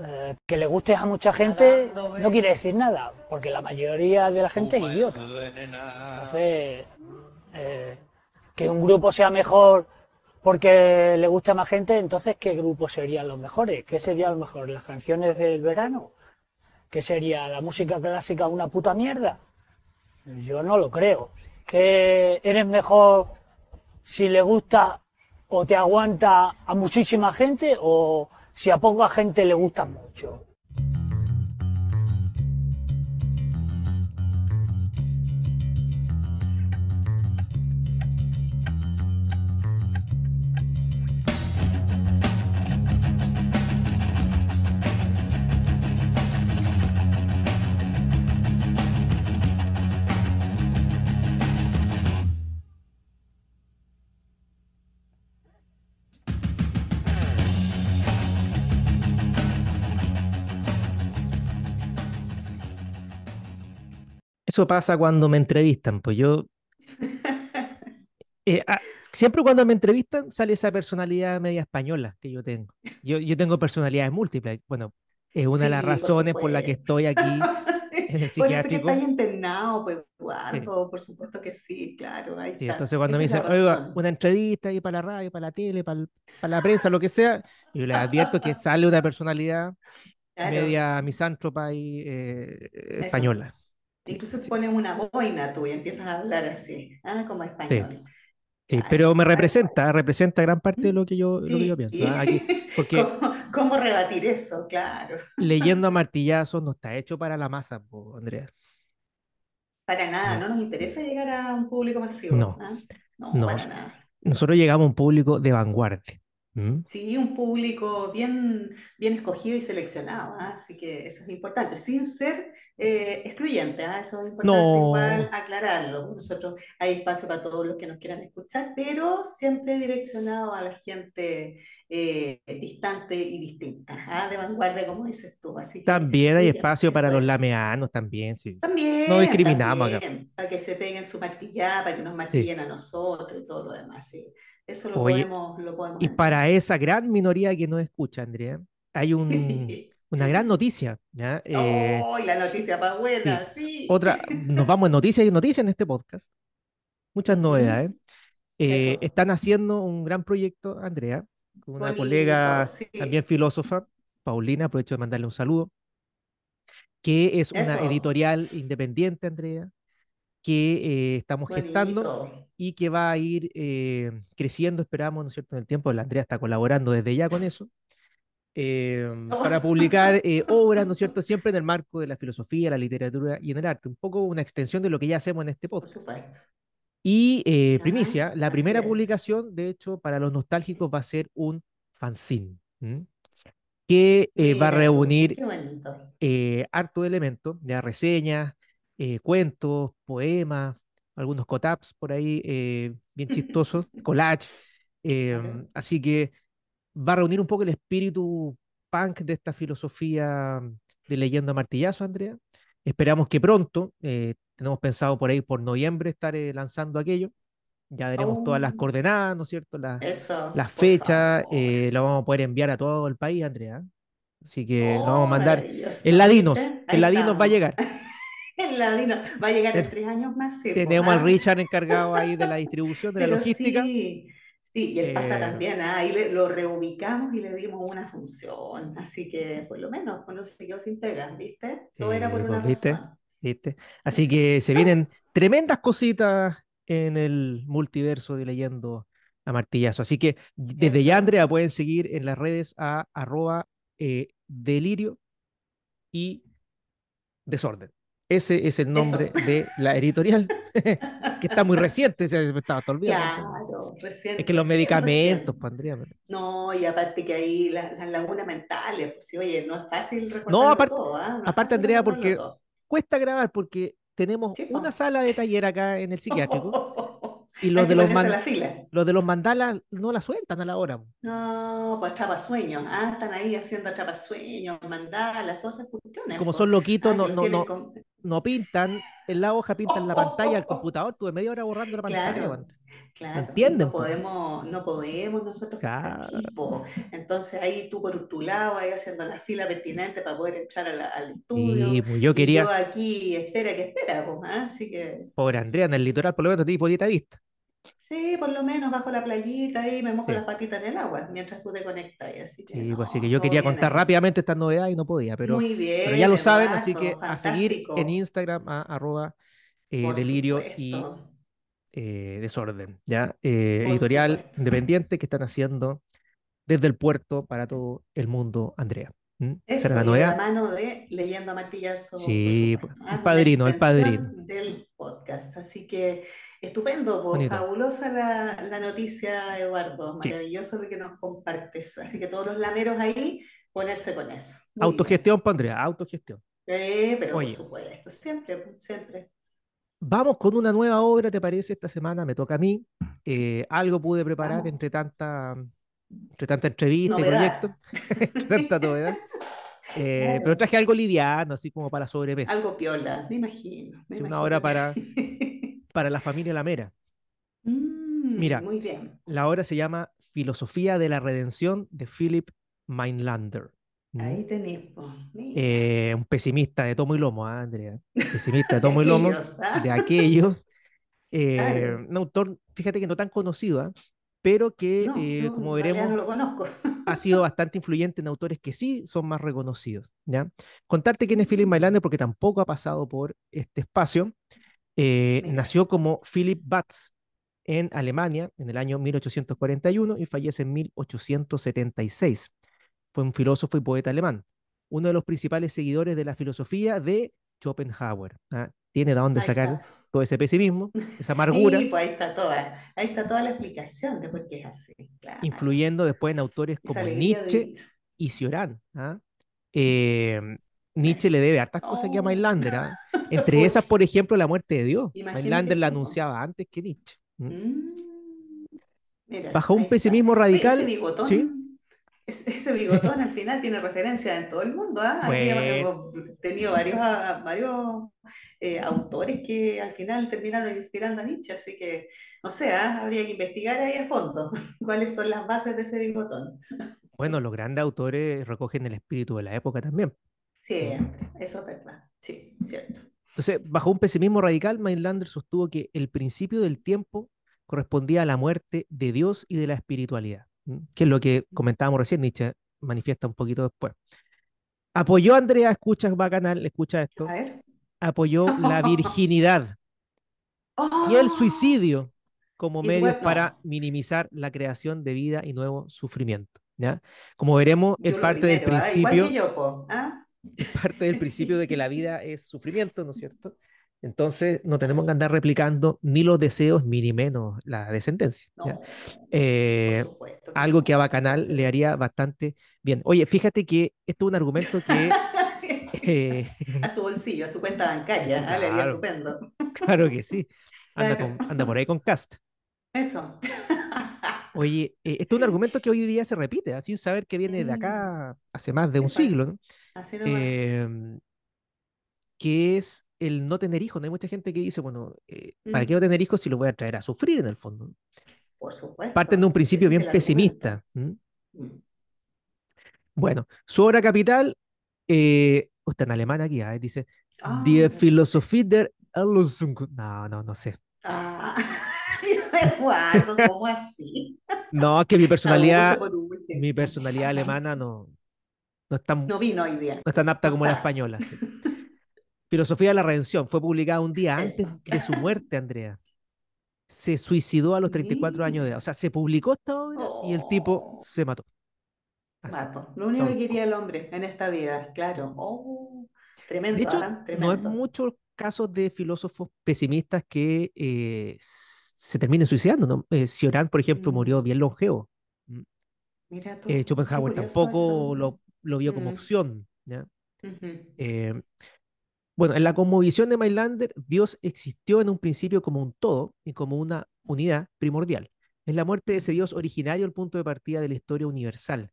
eh, que le guste a mucha gente no quiere decir nada, porque la mayoría de la gente es idiota. Entonces, eh, que un grupo sea mejor porque le gusta a más gente, entonces ¿qué grupos serían los mejores? ¿Qué serían los mejores? ¿Las canciones del verano? ¿Qué sería la música clásica una puta mierda? Yo no lo creo. ¿Que eres mejor si le gusta o te aguanta a muchísima gente o si a poca gente le gusta mucho? Eso pasa cuando me entrevistan, pues yo... eh, ah, siempre cuando me entrevistan sale esa personalidad media española que yo tengo. Yo, yo tengo personalidades múltiples. Bueno, es una de las Sí, por razones por la que estoy aquí en el Por eso que estáis internado, pues Sí, Eduardo, por supuesto que sí, claro, ahí sí, está. entonces cuando me Esa dicen, oiga, una entrevista ahí para la radio, para la tele, para, el- para la prensa, lo que sea, yo les advierto que sale una personalidad Claro, media misántropa y eh, española. Incluso sí, pones una boina tú y empiezas a hablar así, ah, como español. Sí, pero me representa, representa gran parte de lo que yo, lo que yo pienso. ¿ah? Aquí, porque ¿cómo, cómo rebatir eso? Claro. leyendo a martillazos no está hecho para la masa, po, Andrea. Para nada, No, no nos interesa llegar a un público masivo, no, ¿ah? No, no. para nada. Nosotros llegamos a un público de vanguardia. ¿M? Sí, un público bien, bien escogido y seleccionado, ¿ah? Así que eso es importante, sin ser eh, excluyente, ¿ah? Eso es importante igual No, aclararlo. Nosotros hay espacio para todos los que nos quieran escuchar, pero siempre direccionado a la gente eh, distante y distinta, ¿ah? De vanguardia, como dices tú. Así que también hay espacio para los es. lameanos, también, sí. No También, discriminamos acá. también, para que se peguen su martillada, para que nos Sí. martillen a nosotros y todo lo demás, sí. Eso lo Oye, podemos, lo podemos y para esa gran minoría que nos escucha, Andrea, hay un, una gran noticia, ¿ya? Eh, ¡Oh, la noticia sí. buena! Sí. Otra, nos vamos en noticias y noticias en este podcast. Muchas novedades. Eh, están haciendo un gran proyecto, Andrea, con una bonito, colega también filósofa, Paulina, aprovecho de mandarle un saludo, que es una editorial independiente, Andrea, que eh, estamos gestando y que va a ir eh, creciendo, esperamos, ¿no es cierto?, en el tiempo. La Andrea está colaborando desde ya con eso, eh, para publicar eh, obras, ¿no es cierto?, siempre en el marco de la filosofía, la literatura y en el arte, un poco una extensión de lo que ya hacemos en este Por podcast. supuesto. Y eh, primicia, la así primera es. publicación, de hecho, para los nostálgicos va a ser un fanzine, que eh, va a reunir eh, harto de elementos, ya reseñas, eh, cuentos, poemas, algunos cotaps por ahí, eh, bien chistosos, collage. eh, Claro. así que va a reunir un poco el espíritu punk de esta filosofía de leyenda martillazo, Andrea. Esperamos que pronto, eh, tenemos pensado por ahí por noviembre estar eh, lanzando aquello. Ya daremos todas las Oh, coordenadas, ¿no es cierto? Las, fechas, lo vamos a poder enviar a todo el país, Andrea. Así que lo vamos a Oh, mandar en maravilloso, ladinos, Ahí ladinos va a llegar. El ladino va a llegar en tres años más, tenemos al ¿ah? Richard encargado ahí de la distribución, de la logística. sí, sí, y el pasta Eh, también, ¿ah? Ahí le- lo reubicamos y le dimos una función, así que por lo menos no se quedó sin pegas, ¿viste? Todo era por una ¿viste? razón. ¿Viste? Así que se vienen tremendas cositas en el multiverso de Leyendo a Martillazo. Así que desde ya, Eso. Andrea, pueden seguir en las redes a arroba eh, delirio y desorden. Ese es el Eso. nombre de la editorial, que está muy reciente, se me estaba olvidando. Claro, Es recién, que los recién, medicamentos, recién. pues, Andrea. pero- No, y aparte que ahí la- las lagunas mentales, pues sí, oye, no es fácil No, recordarlo aparte, todo, ¿ah? No es aparte, Andrea, porque todo. cuesta grabar, porque tenemos una sala de taller acá en el psiquiátrico y los de los, man- los de los mandalas no la sueltan a la hora. No, pues atrapasueños, ah, están ahí haciendo atrapasueños, mandalas, todas esas cuestiones, como son loquitos, ah, no, los no, tienen no, con... no pintan en la hoja, pintan la pantalla del computador, tuve media hora borrando la pantalla. Claro, entienden, No po. podemos, no podemos nosotros Claro. Entonces ahí tú por tu lado, ahí haciendo la fila pertinente para poder entrar la- al estudio. Sí, pues yo Y quería, yo aquí espera que espera, pues, ¿ah? Así que pobre Andrea, en el litoral por lo menos te podía vista. Sí, por lo menos bajo la playita ahí me mojo Sí. las patitas en el agua mientras tú te conectas. y Así que Sí, pues así que yo quería contar ahí. rápidamente estas novedades y no podía, pero, Muy bien, pero ya lo saben, así que a seguir en. Instagram a arroba eh, delirio y eh, desorden, ¿ya? Eh, editorial supuesto. independiente que están haciendo desde el puerto para todo el mundo, Andrea. ¿Mm? Esa Eso, la y la mano de Leyendo a Martillazo, Sí, pues, el padrino, el padrino. del podcast. Así que estupendo, pues, fabulosa la, la noticia, Eduardo. Sí. Maravilloso lo que nos compartes. Así que todos los lameros ahí, ponerse con eso. Muy. Autogestión, pues, Andrea, autogestión. Eh, pero Oye. por supuesto, siempre, siempre. Vamos con una nueva obra, ¿te parece? Esta semana me toca a mí. Eh, algo pude preparar Vamos. entre tanta, entre tanta entrevista y proyectos, tanta novedad. Eh, Claro. pero traje algo liviano, así como para sobremesa, Algo piola, me imagino. me Sí, una imagino hora para- sí. para la familia Lamera. Mm, Mira. Muy bien. La obra se llama Filosofía de la Redención de Philip Mainlander. ¿Mm? Ahí tenés. Eh, un pesimista de tomo y lomo, ¿ah, Andrea. Pesimista de tomo y lomo, ¿ah? de aquellos. eh, un autor, fíjate que no tan conocido, ¿ah? pero que, No, eh, como veremos, no lo conozco. ha sido bastante influyente en autores que sí son más reconocidos. ¿ya? Contarte quién es Philip Mainlander, porque tampoco ha pasado por este espacio. Eh, nació como Philip Batz en Alemania en el año 1841 y fallece en 1876. Fue un filósofo y poeta alemán, uno de los principales seguidores de la filosofía de Schopenhauer. ¿ah? Tiene de dónde Ahí sacar está. todo ese pesimismo, esa amargura, Sí, pues ahí está toda, ahí está toda la explicación de por qué es así. Claro. influyendo después en autores como de Nietzsche vivir. y Cioran. ¿ah? Eh, Nietzsche le debe hartas cosas aquí a Oh. Mainlander. ¿ah? Entre esas, por ejemplo, la muerte de Dios. Que la anunciaba antes que Nietzsche. Mm. Mira, Bajo un está. pesimismo radical. ese bigotón, ¿sí? es- ese bigotón al final tiene referencia en todo el mundo. ¿ah? Aquí Bueno. hemos tenido varios, ah, varios eh, autores que al final terminaron inspirando a Nietzsche, así que, no sé, habría que investigar ahí a fondo cuáles son las bases de ese bigotón. Bueno, los grandes autores recogen el espíritu de la época también. Siempre, eso es verdad, sí, cierto. Entonces, bajo un pesimismo radical, Mainlander sostuvo que el principio del tiempo correspondía a la muerte de Dios y de la espiritualidad, que es lo que comentábamos recién, Nietzsche manifiesta un poquito después. Apoyó a Andrea, escucha bacanal, escucha esto, A ver. apoyó la virginidad y el suicidio como medios bueno. para minimizar la creación de vida y nuevo sufrimiento. ¿ya? Como veremos, es Yo parte del primero, ¿ah? Igual principio que yo, ¿ah? Parte del principio de que la vida es sufrimiento, ¿no es cierto? Entonces no tenemos que andar replicando ni los deseos, ni ni menos la descendencia. No, Eh, supuesto algo que a Bacanal le haría bastante bien. Oye, fíjate que esto es un argumento que, eh, A su bolsillo, a su cuenta bancaria, ¿ah? Le haría estupendo. claro que sí, anda, Claro. con- anda por ahí con Cast. Eso. Oye, eh, esto es un argumento que hoy día se repite, ¿ah? sin saber que viene de acá hace más de un Mm. Sí, siglo, ¿no? Así. Em, que es el no tener hijos. ¿no? Hay mucha gente que dice, bueno, eh, ¿para qué Mm. no tener hijos si los voy a traer a sufrir en el fondo? Por supuesto. Parten de un principio es bien pesimista. Mm. Bueno, su obra capital, eh, oh, está en alemán aquí, ah, dice, Ah, Die. Philosophie der Erlösung. No, no, no sé. Ah, Eduardo, ¿cómo así? No, es que mi personalidad, mi personalidad alemana no, no es tan, No vino hoy día. no es tan apta no como la española. sí. Filosofía de la Redención fue publicada un día antes Eso. de su muerte, Andrea. Se suicidó a los 34 años de edad. O sea, se publicó esta obra y el tipo Oh. se mató. Así. Mato. Lo único Son- que quería el hombre en esta vida, claro. Oh, tremendo, De hecho, ¿ah? no es Tremendo. muchos casos de filósofos pesimistas que eh, se terminen suicidando, ¿no? Eh, Cioran, por ejemplo, Mm. murió bien longevo. Mira tú, Eh, Schopenhauer tampoco lo, lo vio como Mm. opción. Eh, bueno, en la cosmovisión de Mainlander, Dios existió en un principio como un todo y como una unidad primordial. Es la muerte de ese Dios originario el punto de partida de la historia universal,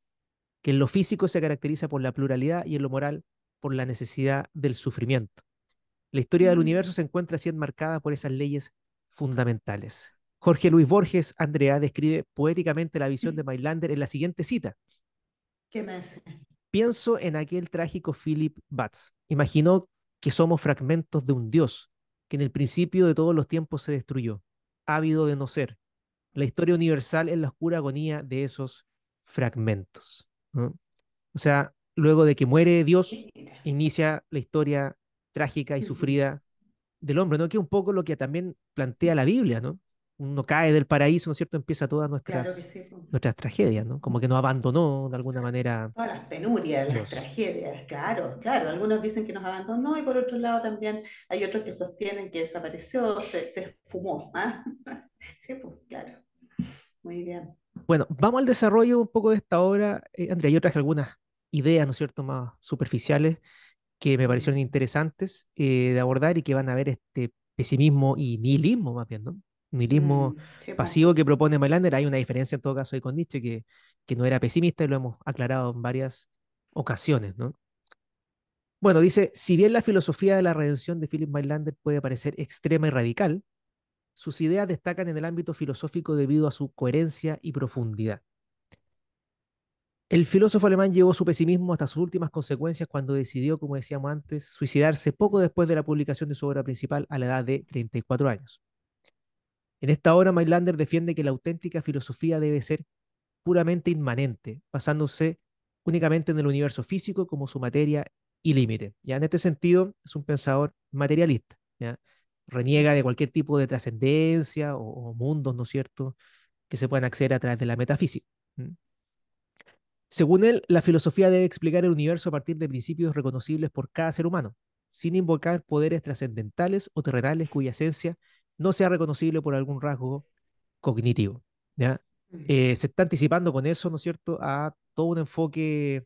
que en lo físico se caracteriza por la pluralidad y en lo moral por la necesidad del sufrimiento. La historia del Mm, universo se encuentra así enmarcada por esas leyes fundamentales. Jorge Luis Borges, Andrea, describe poéticamente la visión de Mailander en la siguiente cita. ¿Qué hace? Pienso en aquel trágico Philip Batts. Imaginó que somos fragmentos de un dios que en el principio de todos los tiempos se destruyó, ávido de no ser. La historia universal es la oscura agonía de esos fragmentos. ¿no? O sea, luego de que muere Dios, inicia la historia trágica y sufrida del hombre, ¿no? Que es un poco lo que también plantea la Biblia, ¿no? Uno cae del paraíso, ¿no es cierto? Empieza todas Claro nuestras, sí. po. nuestras tragedias, ¿no? Como que nos abandonó de alguna manera Todas las penurias, las Dios. tragedias, claro, claro. Algunos dicen que nos abandonó y por otro lado también hay otros que sostienen que desapareció, se, se esfumó. ¿ah? Sí, pues claro. Muy bien. Bueno, vamos al desarrollo un poco de esta obra. Eh, Andrea, yo traje algunas ideas, ¿no es cierto?, más superficiales que me parecieron interesantes eh, de abordar y que van a ver este pesimismo y nihilismo, más bien, ¿no? Nihilismo Mm, sí, pasivo que propone Melander. Hay una diferencia en todo caso ahí con Nietzsche, que, que no era pesimista y lo hemos aclarado en varias ocasiones, ¿no? Bueno, dice, si bien la filosofía de la redención de Philip Mailander puede parecer extrema y radical, sus ideas destacan en el ámbito filosófico debido a su coherencia y profundidad. El filósofo alemán llevó su pesimismo hasta sus últimas consecuencias cuando decidió, como decíamos antes, suicidarse poco después de la publicación de su obra principal a la edad de 34 años. En esta obra, Mailander defiende que la auténtica filosofía debe ser puramente inmanente, basándose únicamente en el universo físico como su materia y límite. En este sentido, es un pensador materialista. Reniega de cualquier tipo de trascendencia o, mundos, ¿no es cierto?, que se puedan acceder a través de la metafísica. Según él, la filosofía debe explicar el universo a partir de principios reconocibles por cada ser humano, sin invocar poderes trascendentales o terrenales cuya esencia no sea reconocible por algún rasgo cognitivo. ¿ya? Mm. Eh, se está anticipando con eso, ¿no es cierto?, a todo un enfoque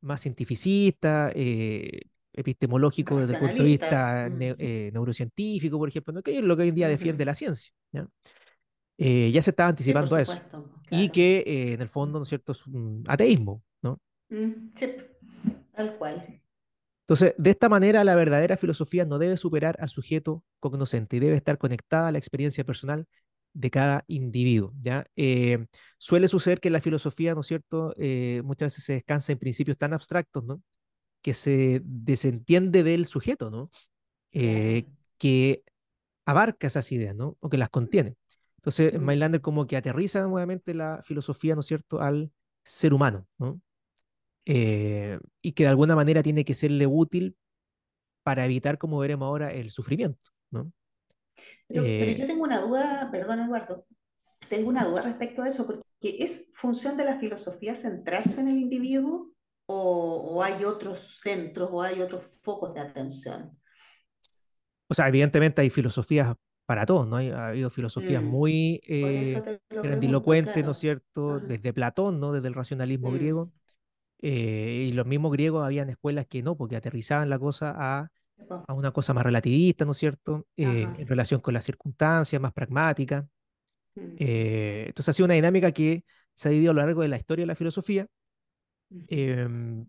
más cientificista, eh, epistemológico desde el punto de vista Mm. neu- eh, neurocientífico, por ejemplo, ¿no? que es lo que hoy en día defiende la ciencia. ¿ya? Eh, ya se estaba Sí, anticipando a eso. supuesto, Y que eh, en el fondo, ¿no es cierto?, es un ateísmo, ¿no? Mm, sí, tal cual. Entonces, de esta manera, la verdadera filosofía no debe superar al sujeto cognoscente y debe estar conectada a la experiencia personal de cada individuo, ¿ya? Eh, suele suceder que la filosofía, ¿no es cierto?, muchas veces se descansa en principios tan abstractos, ¿no?, que se desentiende del sujeto, ¿no?, que abarca esas ideas, ¿no?, o que las contiene. Entonces, Mm. Como que aterriza nuevamente la filosofía, ¿no es cierto?, al ser humano, ¿no? Eh, y que de alguna manera tiene que serle útil para evitar, como veremos ahora, el sufrimiento, ¿no? Pero, pero yo Eh, tengo una duda, perdón Eduardo, tengo una duda respecto a eso, porque ¿es función de la filosofía centrarse en el individuo o, o hay otros centros o hay otros focos de atención? o sea, evidentemente hay filosofías para todos, ¿no? Ha habido filosofías Mm, muy eh, grandilocuentes, ¿no es claro. cierto?, Ajá. desde Platón, ¿no?, desde el racionalismo griego, Mm, eh, y los mismos griegos habían escuelas que no, porque aterrizaban la cosa a, a una cosa más relativista, ¿no es cierto?, eh, en relación con las circunstancias, más pragmática. Mm, Eh, entonces ha sido una dinámica que se ha vivido a lo largo de la historia de la filosofía, mm, em,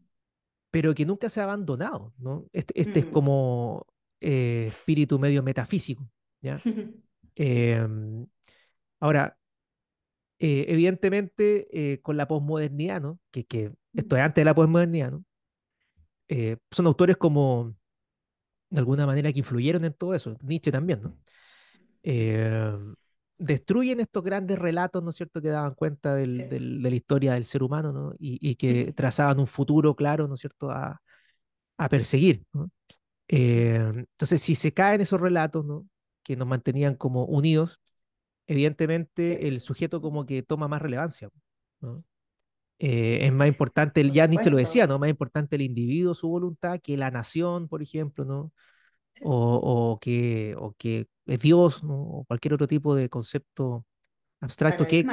pero que nunca se ha abandonado, ¿no? Este, este es mm. como eh, espíritu medio metafísico, ¿ya? Em, ahora, eh, evidentemente, eh, con la posmodernidad, ¿no? Que, que esto es antes de la posmodernidad, ¿no? Eh, son autores como, de alguna manera, que influyeron en todo eso, Nietzsche también, ¿no? Em, destruyen estos grandes relatos, ¿no es cierto?, que daban cuenta del- sí. del- de la historia del ser humano, ¿no? Y, y que trazaban un futuro claro, ¿no es cierto?, a, a perseguir, ¿no? Eh, entonces, si se caen esos relatos, ¿no? Que nos mantenían como unidos, evidentemente el Sí, sujeto como que toma más relevancia, ¿no? Eh, es más importante, el- por ya Nietzsche lo decía. ¿no? Más importante el individuo, su voluntad, que la nación, por ejemplo, ¿no? Sí, O, o que, o que es Dios, ¿no? O cualquier otro tipo de concepto abstracto que,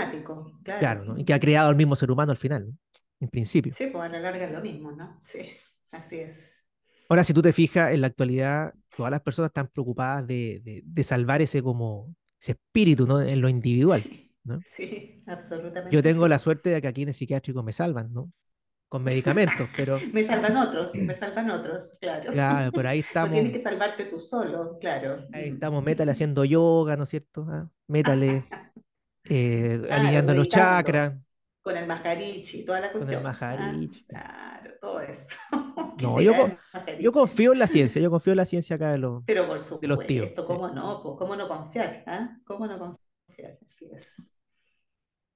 claro, claro. ¿no? Y que ha creado el mismo ser humano al final, ¿no? En principio. Sí, pues a la larga es lo mismo, ¿no? Sí, así es. Ahora, si tú te fijas, en la actualidad, todas las personas están preocupadas de, de, de salvar ese como, ese espíritu, ¿no? En lo individual, Sí, ¿no? sí, Yo absolutamente tengo la suerte de que aquí en el psiquiátrico me salvan, ¿no? con medicamentos, pero Me salvan otros, me salvan otros, claro. ya, por ahí No estamos, tienes que salvarte tú solo, claro. ahí Mm. estamos, métale haciendo yoga, ¿no es cierto? Ah, Métale eh, Claro, alineando los chakras Con el Maharishi, toda la con el cuestión. ¿ah? Maharishi. Claro, todo esto. No, ¿Qué yo, yo confío en la ciencia, yo confío en la ciencia acá de los, Pero por de los tíos. supuesto, sí. ¿cómo no? Pues, ¿cómo no confiar? ah? ¿Cómo no confiar? Así es.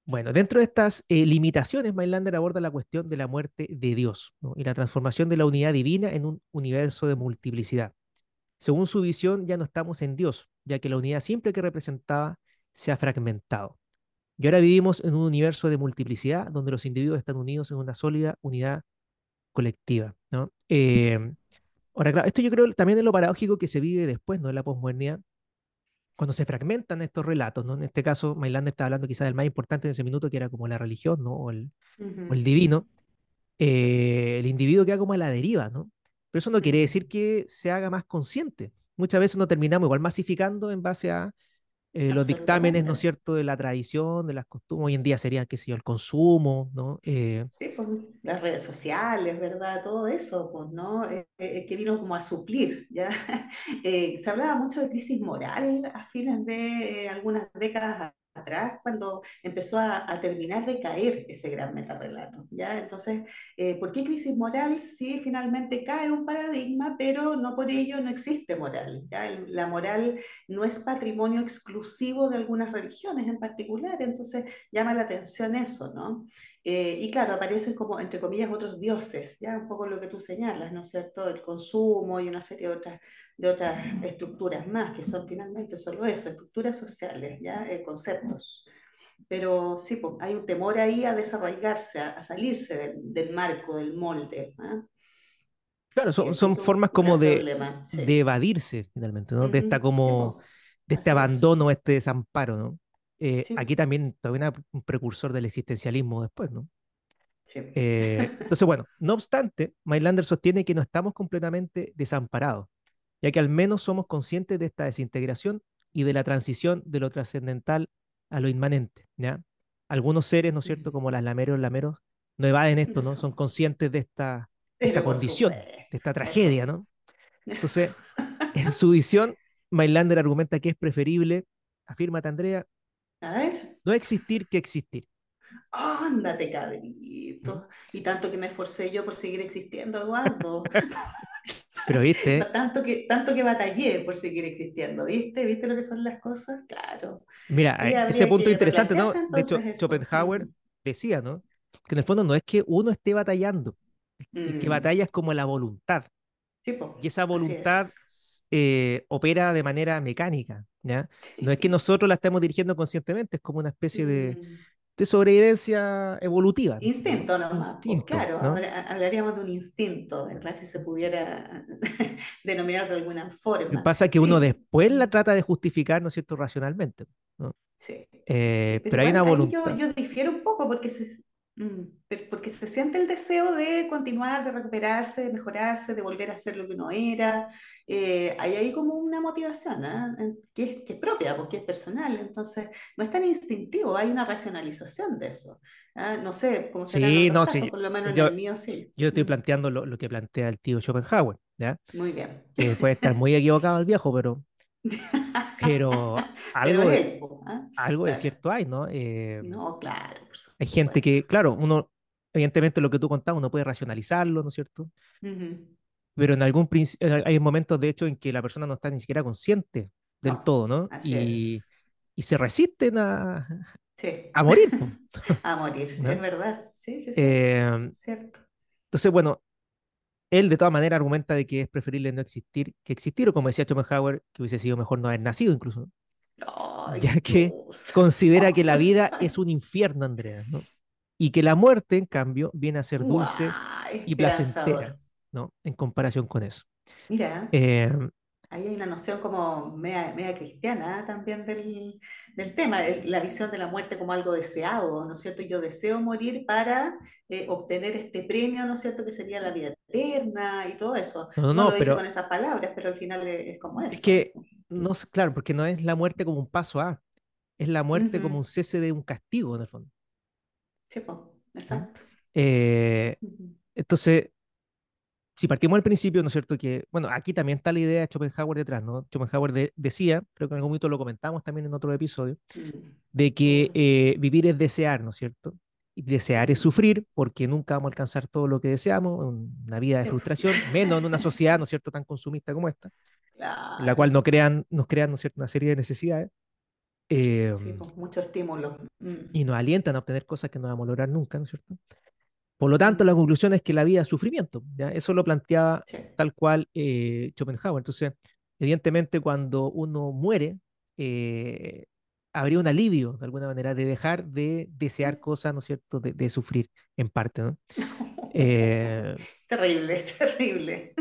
Bueno, dentro de estas eh, limitaciones, Mailander aborda la cuestión de la muerte de Dios ¿no? y la transformación de la unidad divina en un universo de multiplicidad. Según su visión, ya no estamos en Dios, ya que la unidad simple que representaba se ha fragmentado. Y ahora vivimos en un universo de multiplicidad donde los individuos están unidos en una sólida unidad colectiva. ¿no? Eh, ahora, claro, esto yo creo también es lo paradójico que se vive después ¿no? de la posmodernidad, cuando se fragmentan estos relatos. ¿no? En este caso, Mailander está hablando quizás del más importante en ese minuto, que era como la religión ¿no? o, el, o Ujú. el divino. Eh, el individuo queda como a la deriva, ¿no? Pero eso no quiere decir que se haga más consciente. Muchas veces nos terminamos igual masificando en base a eh, los dictámenes, ¿no es cierto?, de la tradición, de las costumbres. Hoy en día sería, qué sé yo, el consumo, ¿no? Eh, Sí, pues las redes sociales, ¿verdad? Todo eso, pues, ¿no? Eh, eh, que vino como a suplir, ¿ya? Se hablaba mucho de crisis moral a fines de algunas décadas atrás, cuando empezó a, terminar de caer ese gran metarrelato, ¿ya? Entonces, eh, ¿por qué crisis moral? Sí, finalmente cae un paradigma, pero no por ello no existe moral, ¿ya? La moral no es patrimonio exclusivo de algunas religiones en particular, entonces llama la atención eso, ¿no? Eh, y claro, aparecen como, entre comillas, otros dioses, ya un poco lo que tú señalas, ¿no es cierto? El consumo y una serie de otras, de otras estructuras más, que son finalmente solo eso, estructuras sociales, ya Eh, conceptos. Pero sí, pues, hay un temor ahí a desarraigarse, a, a salirse del, del marco, del molde. ¿ah? claro, son, son formas como de, problema, sí. de evadirse, finalmente, ¿no? De esta Ujú, sí, como, pues, de este así es. abandono, este desamparo, ¿no? Eh, Sí, aquí también todavía un precursor del existencialismo después, ¿no? sí. Eh, entonces, bueno, no obstante, Mailander sostiene que no estamos completamente desamparados, ya que al menos somos conscientes de esta desintegración y de la transición de lo trascendental a lo inmanente, ¿ya? Algunos seres, ¿no es cierto?, como las lameros, lameros, no evaden esto, ¿no? Son conscientes de esta, de esta condición, de esta eso. tragedia, ¿no? Entonces, en su visión, Mailander argumenta que es preferible, afírmate Andrea, A ver. no existir que existir. Ándate, cabrito. Y tanto que me esforcé yo por seguir existiendo, Eduardo. Pero viste, Tanto que, tanto que batallé por seguir existiendo, ¿viste? ¿Viste lo que son las cosas? Claro. mira, eh, ese punto interesante, ¿no? De hecho, eso. Schopenhauer Mm, decía, ¿no? Que en el fondo no es que uno esté batallando, el que mm. batalla es como la voluntad, Sí, y esa voluntad es. Eh, opera de manera mecánica, ¿ya? No es que nosotros la estemos dirigiendo conscientemente, es como una especie de, Mm. de sobrevivencia evolutiva, ¿no? Instinto nomás, pues Instinto, claro, ¿no? habla- hablaríamos de un instinto, ¿verdad? Si se pudiera denominar de alguna Lo que forma. pasa es que uno Sí, después la trata de justificar, ¿no es cierto?, racionalmente, ¿no? sí, Eh, sí, pero pero hay una igual ahí yo, voluntad. yo difiero un poco porque se, porque se siente el deseo de continuar, de recuperarse, de mejorarse, de volver a ser lo que uno era. Eh, hay ahí como una motivación. En- Que es, que es propia, porque es personal, entonces no es tan instintivo, hay una racionalización de eso. ¿ah? No sé cómo será en Sí, no, casos, sí, por lo menos en yo, el mío sí. yo estoy Mm, planteando lo, lo que plantea el tío Schopenhauer, ¿ya? Muy bien. Puede estar muy equivocado el viejo, pero, pero Pero algo es de, po, ¿ah? algo de Claro. cierto hay, ¿no? Eh, No, claro, hay gente que, claro, uno, evidentemente lo que tú contabas, uno puede racionalizarlo, ¿no es cierto? Ujú. Pero en algún eh, hay momentos, de hecho, en que la persona no está ni siquiera consciente del No, todo, ¿no? así Y, es. y se resisten a, Sí. a morir, A morir, ¿no? es verdad. Sí, sí, sí, Eh, cierto. entonces, bueno, él de todas maneras argumenta de que es preferible no existir que existir, o como decía Schopenhauer, que hubiese sido mejor no haber nacido incluso, ya que considera que la vida es un infierno, Andrea, ¿no? Y que la muerte, en cambio, viene a ser dulce y placentera. ¿no? En comparación con eso. Mira, Eh, ahí hay una noción como media, media cristiana ¿eh? también del, del tema, el- la visión de la muerte como algo deseado, ¿no es cierto? Yo deseo morir para eh, obtener este premio, ¿no es cierto? Que sería la vida eterna y todo eso. no, no, lo dice pero con esas palabras, pero al final es, es como es eso. que, no, es- claro, porque no es la muerte como un paso a, es la muerte como un cese de un castigo, en el fondo. Sí, ¿no? exacto. Eh, entonces, si partimos al principio, ¿no es cierto? Que, bueno, aquí también está la idea de Schopenhauer detrás, ¿no? Schopenhauer decía, creo que en algún momento lo comentamos también en otro episodio, de que eh, vivir es desear, ¿no es cierto? Y desear es sufrir, porque nunca vamos a alcanzar todo lo que deseamos, una vida de frustración, menos en una sociedad, ¿no es cierto?, tan consumista como esta, en la cual no crean, nos crean, ¿no es cierto?, una serie de necesidades. eh, Sí, pues mucho estímulo. Mm. y nos alientan a obtener cosas que no vamos a lograr nunca, ¿no es cierto? Por lo tanto, la conclusión es que la vida es sufrimiento, ¿ya? Eso lo planteaba Sí. tal cual eh, Schopenhauer. Entonces, evidentemente, cuando uno muere, eh, habría un alivio, de alguna manera, de dejar de desear cosas, ¿no es cierto?, de, de sufrir, en parte, ¿no? Eh, Terrible, terrible.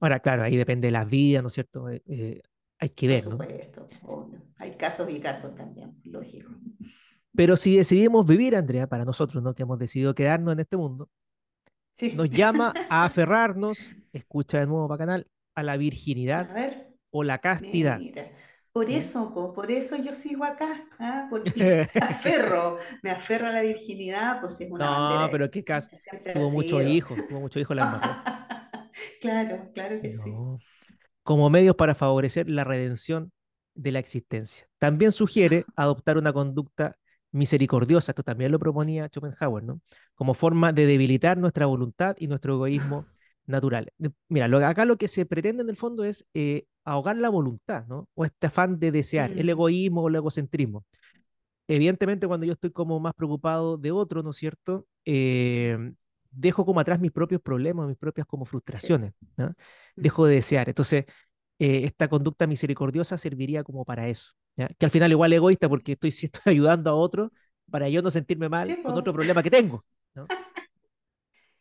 ahora, claro, ahí depende de las vidas, ¿no es cierto? Eh, eh, hay que Por ver, ¿no? supuesto, obvio. Hay casos y casos también, lógico. Pero si decidimos vivir, Andrea, para nosotros, ¿no? Que hemos decidido quedarnos en este mundo, Sí. nos llama a aferrarnos, escucha de nuevo, canal, a la A virginidad ver, o la castidad. mira. Por ¿Mm? eso, po, por eso yo sigo acá, ¿ah? Porque me aferro, me aferro a la virginidad, pues es una No, bandera pero que Cas que siempre ha tuvo muchos hijos, tuvo muchos hijos la embarró. Claro, claro que sí. Como medios para favorecer la redención de la existencia. También sugiere adoptar una conducta misericordiosa, esto también lo proponía Schopenhauer, ¿no? Como forma de debilitar nuestra voluntad y nuestro egoísmo natural. De- Mira, lo, acá lo que se pretende en el fondo es eh, ahogar la voluntad, ¿no? O este afán de desear, el Mm. egoísmo o el egocentrismo. Evidentemente, cuando yo estoy como más preocupado de otro, ¿no es cierto? Eh, dejo como atrás mis propios problemas, mis propias como frustraciones, ¿no? Mm. Dejo de desear. Entonces, eh, esta conducta misericordiosa serviría como para eso, ¿ya? Que al final igual egoísta porque estoy, si estoy ayudando a otro para yo no sentirme mal Sí, con otro problema que tengo, ¿no?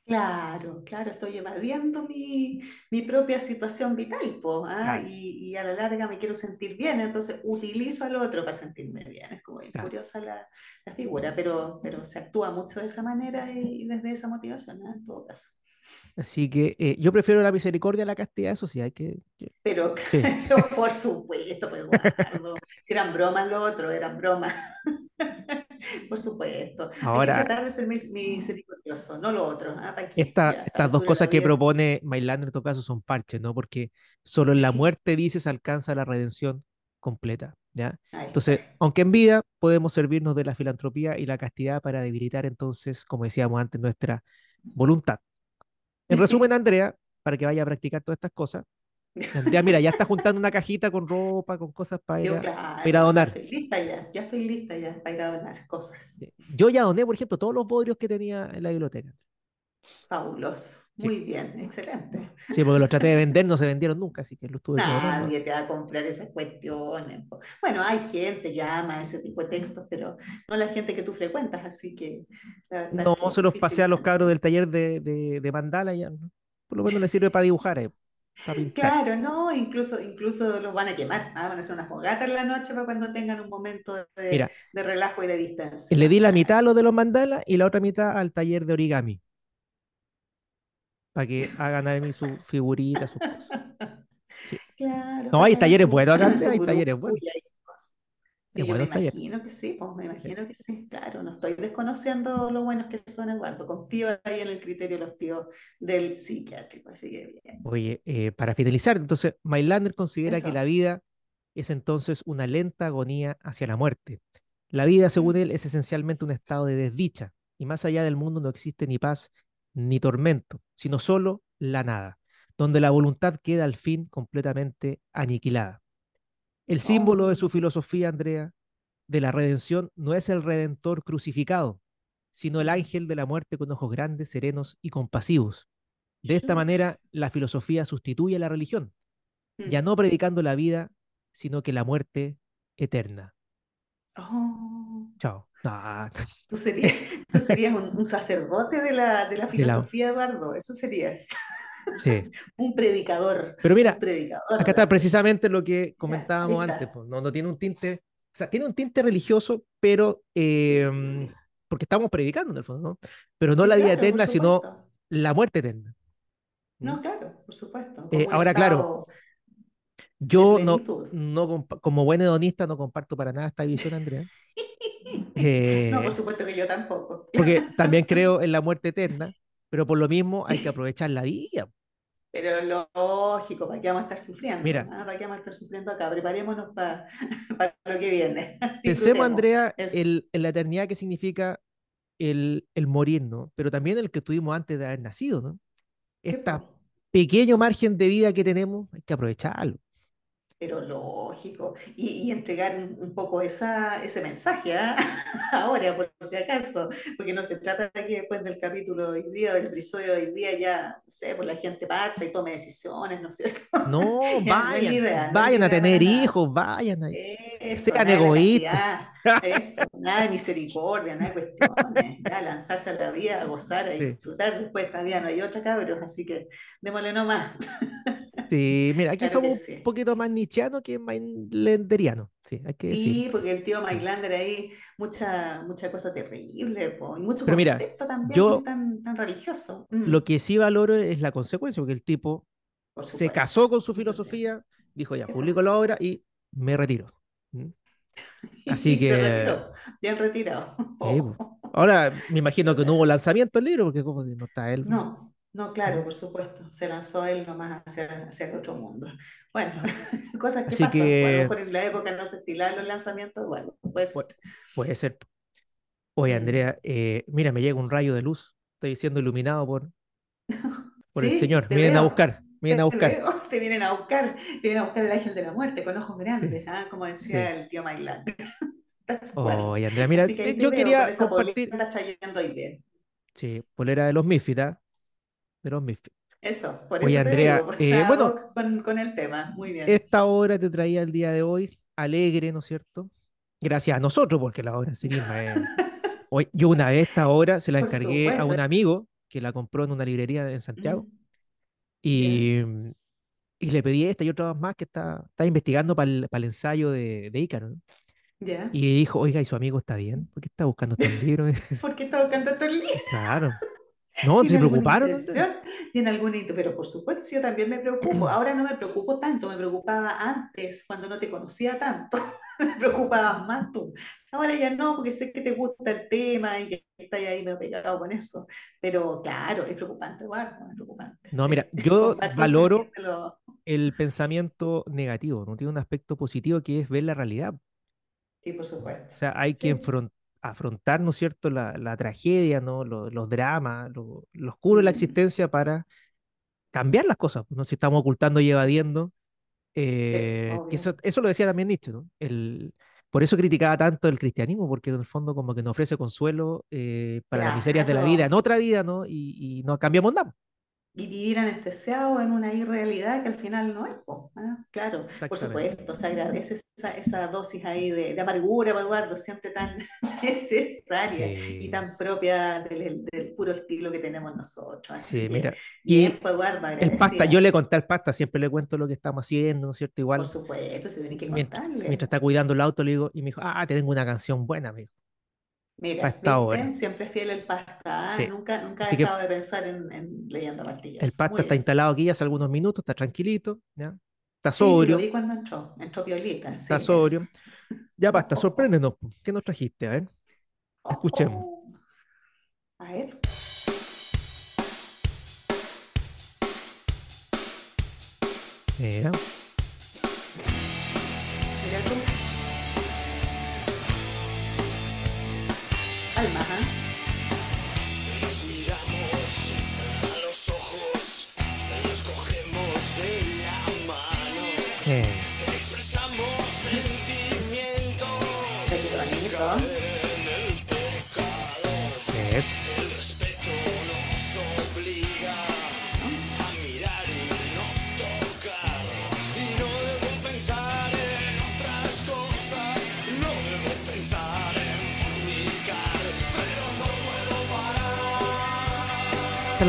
Claro, claro, estoy evadiendo mi, mi propia situación vital, po, ¿ah? Claro. Y, y a la larga me quiero sentir bien, entonces utilizo al otro para sentirme bien. Es como Claro. curiosa la, la figura, pero, pero se actúa mucho de esa manera y, desde esa motivación, ¿ah? En todo caso. Así que eh, yo prefiero la misericordia a la castidad, eso sí, hay que... Pero, Sí. por supuesto, pues Eduardo, si eran bromas lo otro, eran bromas. Por supuesto. Hay que Ahora, tratar de ser mis- misericordioso, no lo otro. ¿ah? ¿Para qué? esta- Ya, estas esta dos cosas que propone Mailander en todo caso son parches, ¿no? Porque solo en la muerte, dice, se alcanza la redención completa, ¿ya? Entonces, aunque en vida podemos servirnos de la filantropía y la castidad para debilitar entonces, como decíamos antes, nuestra voluntad. En resumen, Andrea, para que vaya a practicar todas estas cosas, Andrea, mira, ya está juntando una cajita con ropa, con cosas para ir a, claro, para ir a donar. estoy lista ya, ya estoy lista ya para ir a donar cosas. Yo ya doné, por ejemplo, todos los bodrios que tenía en la biblioteca. Fabuloso. Sí. Muy bien, excelente. Sí, porque los traté de vender, no se vendieron nunca, así que los tuve que. ¿no? Nadie te va a comprar esas cuestiones. Bueno, hay gente que ama ese tipo de textos, pero no la gente que tú frecuentas, así que la No, que se los pasé a los cabros del taller de, de, de mandala ya. ¿no? Por lo menos les sirve para dibujar, eh. Claro, no, incluso, incluso los van a quemar, ah, Van a hacer una fogata en la noche para cuando tengan un momento de, Mira, de relajo y de distancia. le di la mitad a los de los mandalas y la otra mitad al taller de origami. Para que hagan ahí sus figuritas, sus cosas. Sí. Claro, No, hay talleres buenos acá, hay talleres buenos. Sí, yo me buenos talleres. imagino que sí, pues me imagino que sí, claro, no estoy desconociendo lo buenos que son, Eduardo, confío ahí en el criterio de los tíos del psiquiátrico, así que bien. Oye, eh, para finalizar, entonces, Mailander considera que la vida es entonces una lenta agonía hacia la muerte. La vida, según él, es esencialmente un estado de desdicha, y más allá del mundo no existe ni paz ni tormento, sino solo la nada, donde la voluntad queda al fin completamente aniquilada. El símbolo de Oh, su filosofía, Andrea, de la redención no es el redentor crucificado, sino el ángel de la muerte con ojos grandes, serenos y compasivos. De esta manera, la filosofía sustituye a la religión, ya Mm. no predicando la vida, sino que la muerte eterna. Oh, Chao. Ah, tú serías, tú serías un, un sacerdote de la, de la de la- filosofía, Eduardo, eso serías. sí. Un predicador, Pero mira, predicador acá está precisamente lo que comentábamos antes, pues, no, no tiene un tinte, o sea, tiene un tinte religioso, pero eh, Sí. porque estamos predicando en el fondo, ¿no? Pero no Sí, la vida claro, eterna, sino la muerte eterna. ¿Mm? No, claro, por supuesto. Eh, ahora, claro, yo no, no como buen hedonista no comparto para nada esta visión, Andrea. Eh, No, por supuesto que yo tampoco. porque también creo en la muerte eterna, pero por lo mismo hay que aprovechar la vida. Pero lógico, ¿para qué vamos a estar sufriendo? Mira. Ah, ¿Para qué vamos a estar sufriendo acá? Preparémonos para, para lo que viene. Pensemos. Andrea, el- en la eternidad que significa el, el morir, ¿no? Pero también el que tuvimos antes de haber nacido, ¿no? Este pequeño margen de vida que tenemos, hay que aprovecharlo. Pero lógico. Y, y entregar un, poco esa, ese mensaje, ¿ah? Ahora, por si acaso, porque no se trata de que después del capítulo de hoy día, del episodio de hoy día, ya, no sé, pues la gente parte y tome decisiones, ¿no es cierto? No, vayan, idea, no vayan a tener nada. hijos, vayan ahí. Eso, Sean nada de egoístas. castidad, eso, nada de misericordia, nada de cuestiones, ya lanzarse a la vida, a gozar, a Sí. disfrutar, después esta vida no hay otra cabros, así que démosle nomás. Sí, mira, aquí Claro somos sí. un poquito más nichianos que mailenderianos. Sí, hay que decir. Sí, porque el tío Mailander ahí, mucha, mucha cosa terrible, po, y mucho Pero mira, concepto también yo- tan, tan religioso. Mm, Lo que sí valoro es la consecuencia, porque el tipo se casó con su sí. filosofía, dijo ya, publico la obra y me retiro. ¿Mm? Así Y se que- retiró, bien retirado. Ahora me imagino que no hubo lanzamiento del libro, porque como no está él. No, no, claro, por supuesto. Se lanzó él nomás hacia, hacia el otro mundo. Bueno, cosas que Así que- mejor en la época no se estilaban los lanzamientos, bueno, pues Bueno, Puede ser. Oye. Andrea, eh, mira, me llega un rayo de luz. Estoy siendo iluminado por, por el Sí, Señor. te vienen a buscar, vienen a te buscar. veo, te vienen a buscar, te vienen a buscar el ángel de la muerte con ojos grandes, ¿ah? Como decía Sí. el tío Mailander. Cual. Oye, Andrea, mira, que eh, yo quería polera compartir, que andas trayendo hoy día. sí, polera de los Misfits, ¿ah? Los Misfits. Eso, por Oye, eso te Andrea, digo, eh, bueno, con, con el tema. Muy bien. Esta obra te traía el día de hoy, alegre, ¿no es cierto? Gracias a nosotros, porque la obra en sí misma es... Hoy, yo una vez esta obra se la Por encargué a un amigo que la compró en una librería en Santiago. Mm, Y, y le pedí esta y otras más que está, está investigando para el, para el ensayo de, de Ícaro. ¿no? Y dijo, oiga, ¿y su amigo está bien? ¿Por qué está buscando estos libros? ¿Por qué está buscando estos libros? Claro. No, se ¿Tiene alguna preocuparon. ¿Tiene alguna int- Pero por supuesto, yo también me preocupo. Ahora no me preocupo tanto, me preocupaba antes, cuando no te conocía tanto. Me preocupabas más tú. Ahora ya no, porque sé que te gusta el tema y que estás ahí medio pegado con eso. Pero claro, es preocupante, Eduardo, es preocupante. No, sí. mira, yo valoro lo- el pensamiento negativo, no tiene un aspecto positivo que es ver la realidad. Sí, por supuesto. O sea, hay que Sí. Afrontar, ¿no es cierto?, la, la tragedia, ¿no? Lo- Los, dramas, lo, lo oscuro de la Mm. existencia para cambiar las cosas, ¿no? Si estamos ocultando y evadiendo, eh, que eso, eso lo decía también Nietzsche, ¿no? El, por eso criticaba tanto el cristianismo, porque en el fondo como que nos ofrece consuelo eh, para las miserias de la vida en otra vida, ¿no? Y, y no cambiamos nada. Y vivir anestesiado en una irrealidad que al final no es, ¿ah? Claro, por supuesto, se agradece esa, esa dosis ahí de, de amargura, Eduardo, siempre tan necesaria y Sí. tan propia del, del puro estilo que tenemos nosotros. Así Sí, que, mira. bien, Y Eduardo, el pasta, yo le conté al pasta, siempre le cuento lo que estamos haciendo, ¿no es cierto? Igual, Por supuesto, se tiene que mientras, contarle. mientras está cuidando el auto, le digo, y me dijo, ah, te tengo una canción buena, dijo, Mira, para esta hora. ¿viste? Siempre fiel el pasta, ¿ah? Sí. Nunca, nunca que dejado de pensar en, en leyendo el martillas. pasta Muy está bien. instalado aquí hace algunos minutos, está tranquilito, ¿ya? Está Sí, sí, lo sobrio, vi cuando entró, entró piolita, está sobrio. eso. Ya basta, sorpréndenos, po. ¿qué nos trajiste? A ver, escuchemos. Oh, A ver. Mira Alma, ¿ah? Nos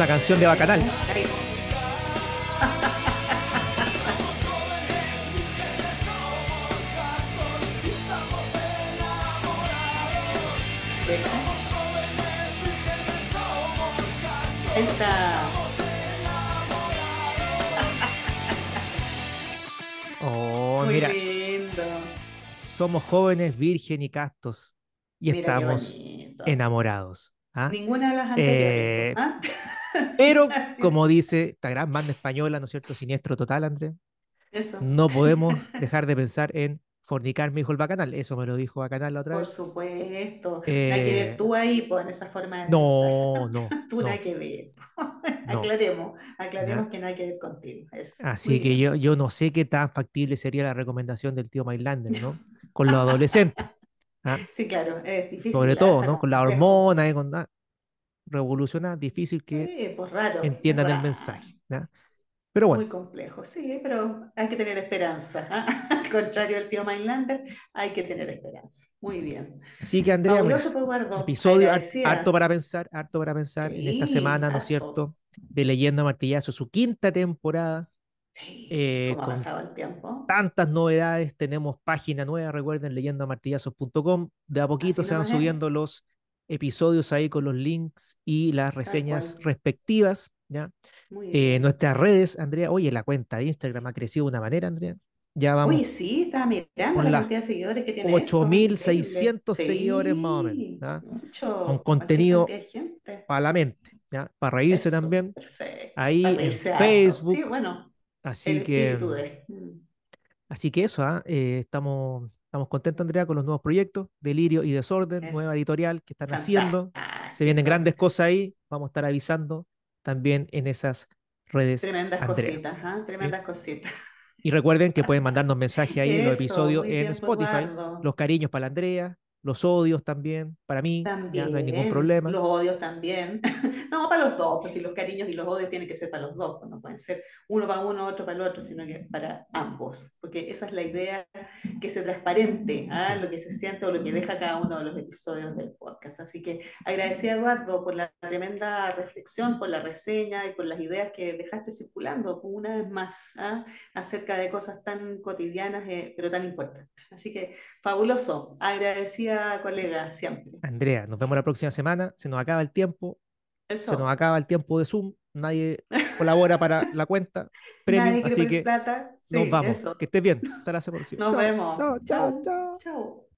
Esta la canción de Bacanal. Está. Oh, Muy mira, lindo. somos jóvenes, virgen y castos, y Mira estamos enamorados. ¿ah? Ninguna de las anteriores. Eh, ¿ah? Pero, como dice esta gran banda española, ¿no es cierto? Siniestro total, Andrés. Eso. No podemos dejar de pensar en fornicar, me dijo el bacanal. Eso me lo dijo Bacanal la otra Por vez. supuesto. No hay que Eh, ver tú ahí, pues, en esa forma de No, pensar. no, Tú no. nada que ver. No. Aclaremos, aclaremos que nada que ver contigo. Eso. Así que yo, yo no sé qué tan factible sería la recomendación del tío Mailander, ¿no? Con los adolescentes. ¿ah? Sí, claro, es difícil. Sobre todo, ¿no? Con la hormona, eh, con, ah, revoluciona, difícil que Sí, pues raro. entiendan el raro. mensaje. ¿ya? Pero bueno, Muy complejo, sí, pero hay que tener esperanza. ¿ah? Al contrario del tío Mainlander, hay que tener esperanza. Muy bien. así que Andrea, Eduardo. episodio Agradecida. harto para pensar, harto para pensar en esta Sí, semana, ¿no es harto. cierto? De Leyenda Martillazo, su quinta temporada. Sí, eh, ¿Cómo ha pasado el tiempo? tantas novedades, tenemos página nueva, recuerden, leyendamartillazos.com. De a poquito Así se van es. subiendo los episodios ahí con los links y las reseñas respectivas, ¿ya? Eh, nuestras redes, Andrea, oye, la cuenta de Instagram ha crecido de una manera, Andrea. Ya vamos Oye, sí, estaba mirando la la cantidad de seguidores que tiene eso. 8.600 increíble. seguidores más o menos, mucho. Con contenido para la mente, ¿ya? Para reírse Eso, también. perfecto. Ahí en. Facebook, Sí, bueno, Así que, de. así que eso, ¿ah? Eh, estamos, estamos contentos, Andrea, con los nuevos proyectos, Delirio y Desorden, Eso. nueva editorial que están haciendo. Se vienen grandes cosas ahí, vamos a estar avisando también en esas redes, Tremendas Andrea. cositas, ¿ah? Tremendas cositas. Y recuerden que pueden mandarnos mensajes ahí en los episodios en pues, Spotify. Los cariños para la Andrea, los odios también para mí, ya no hay ningún También, problema. los odios también. No, para los dos, pues si los cariños y los odios tienen que ser para los dos, pues no pueden ser uno para uno, otro para el otro, sino que para ambos, porque esa es la idea, que se transparente ¿ah? lo que se siente o lo que deja cada uno de los episodios del podcast. Así que agradecida Eduardo por la tremenda reflexión, por la reseña y por las ideas que dejaste circulando una vez más ¿ah? acerca de cosas tan cotidianas eh, pero tan importantes. Así que fabuloso, agradecida colega siempre. Andrea, nos vemos la próxima semana. Se nos acaba el tiempo, Eso. se nos acaba el tiempo de Zoom. Nadie colabora para la cuenta premium, Nadie así que plata. nos vamos. eso. Que estés bien. Hasta la próxima. Nos Chao, vemos. chao, chao, chao. Chao.